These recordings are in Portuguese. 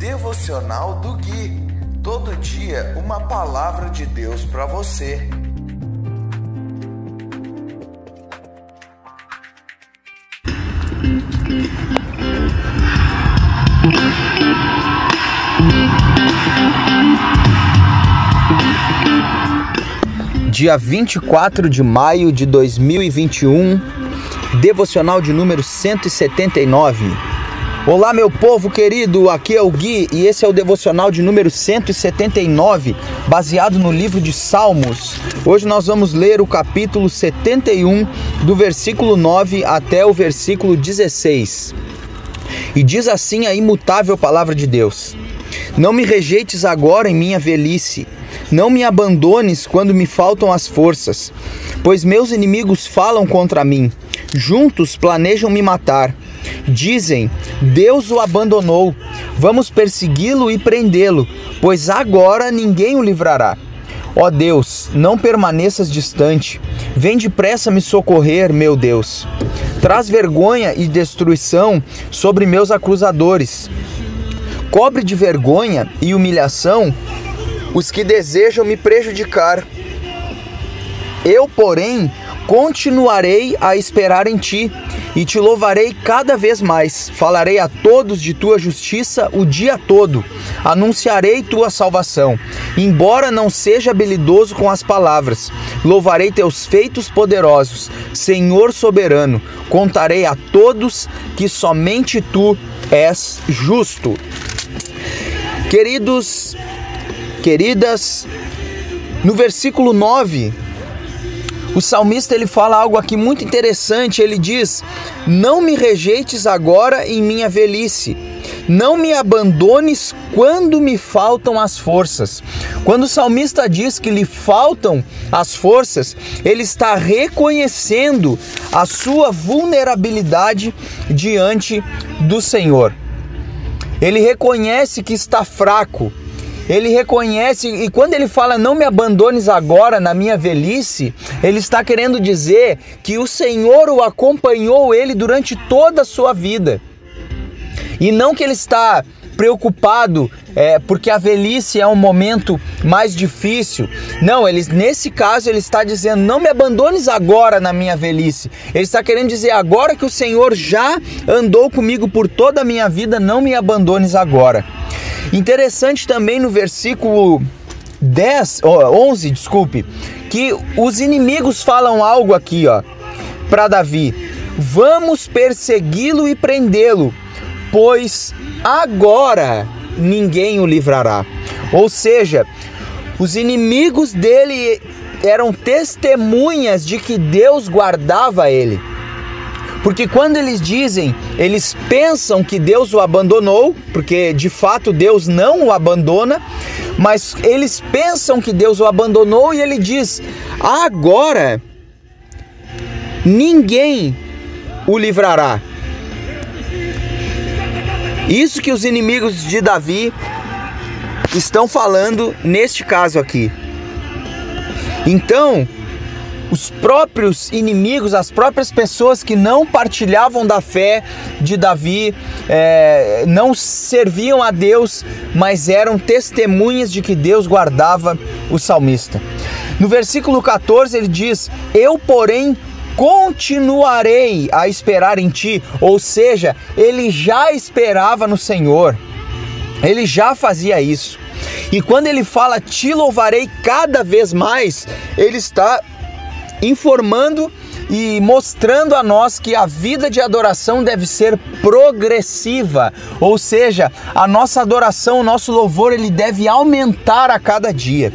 Devocional do Gui. Todo dia uma palavra de Deus para você. Dia 24 de maio de 2021, devocional de número 179. Olá, meu povo querido, aqui é o Gui e esse é o devocional de número 179, baseado no livro de Salmos. Hoje nós vamos ler o capítulo 71, do versículo 9 até o versículo 16. E diz assim a imutável palavra de Deus: Não me rejeites agora em minha velhice, não me abandones quando me faltam as forças, pois meus inimigos falam contra mim, juntos planejam me matar. Dizem: Deus o abandonou. Vamos persegui-lo e prendê-lo, pois agora ninguém o livrará. Ó Deus, não permaneças distante. Vem depressa me socorrer, meu Deus. Traz vergonha e destruição sobre meus acusadores. Cobre de vergonha e humilhação os que desejam me prejudicar. Eu, porém, continuarei a esperar em ti e te louvarei cada vez mais. Falarei a todos de tua justiça o dia todo. Anunciarei tua salvação. Embora não seja habilidoso com as palavras, louvarei teus feitos poderosos. Senhor soberano, contarei a todos que somente tu és justo. Queridos, queridas, no versículo 9, o salmista ele fala algo aqui muito interessante. Ele diz: Não me rejeites agora em minha velhice. Não me abandones quando me faltam as forças. Quando o salmista diz que lhe faltam as forças, ele está reconhecendo a sua vulnerabilidade diante do Senhor. Ele reconhece que está fraco, ele reconhece e quando ele fala não me abandones agora na minha velhice, ele está querendo dizer que o Senhor o acompanhou ele durante toda a sua vida. E não que ele está preocupado é, porque a velhice é um momento mais difícil. Não, ele, nesse caso ele está dizendo: não me abandones agora na minha velhice. Ele está querendo dizer: agora que o Senhor já andou comigo por toda a minha vida, não me abandones agora. Interessante também no versículo 10, oh, 11, desculpe, que os inimigos falam algo aqui, ó, para Davi: Vamos persegui-lo e prendê-lo, pois agora ninguém o livrará. Ou seja, os inimigos dele eram testemunhas de que Deus guardava ele. Porque quando eles dizem, eles pensam que Deus o abandonou, porque de fato Deus não o abandona, mas eles pensam que Deus o abandonou e ele diz: agora ninguém o livrará. Isso que os inimigos de Davi estão falando neste caso aqui. Então, os próprios inimigos, as próprias pessoas que não partilhavam da fé de Davi, é, não serviam a Deus, mas eram testemunhas de que Deus guardava o salmista. No versículo 14 ele diz: Eu, porém, continuarei a esperar em ti, ou seja, ele já esperava no Senhor, ele já fazia isso. E quando ele fala te louvarei cada vez mais, ele está informando e mostrando a nós que a vida de adoração deve ser progressiva, ou seja, a nossa adoração, o nosso louvor, ele deve aumentar a cada dia.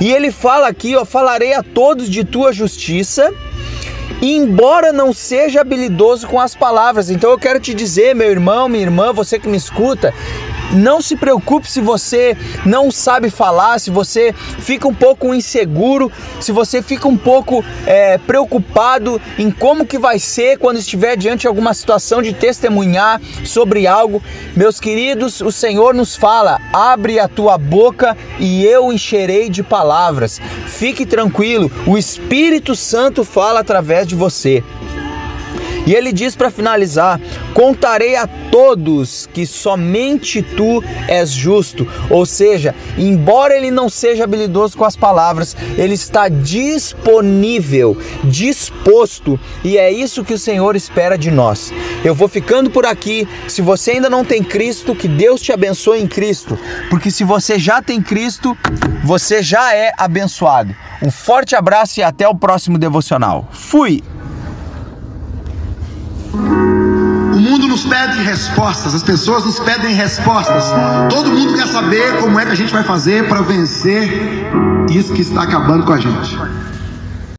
E ele fala aqui, ó, falarei a todos de tua justiça, embora não seja habilidoso com as palavras. Então eu quero te dizer, meu irmão, minha irmã, você que me escuta, não se preocupe se você não sabe falar, se você fica um pouco inseguro, se você fica um pouco é, preocupado em como que vai ser quando estiver diante de alguma situação de testemunhar sobre algo. Meus queridos, o Senhor nos fala: abre a tua boca e eu encherei de palavras. Fique tranquilo, o Espírito Santo fala através de você. E ele diz para finalizar: Contarei a todos que somente tu és justo. Ou seja, embora ele não seja habilidoso com as palavras, ele está disponível, disposto, e é isso que o Senhor espera de nós. Eu vou ficando por aqui. Se você ainda não tem Cristo, que Deus te abençoe em Cristo, porque se você já tem Cristo, você já é abençoado. Um forte abraço e até o próximo devocional. Fui! Nos pede respostas, as pessoas nos pedem respostas. Todo mundo quer saber como é que a gente vai fazer para vencer isso que está acabando com a gente.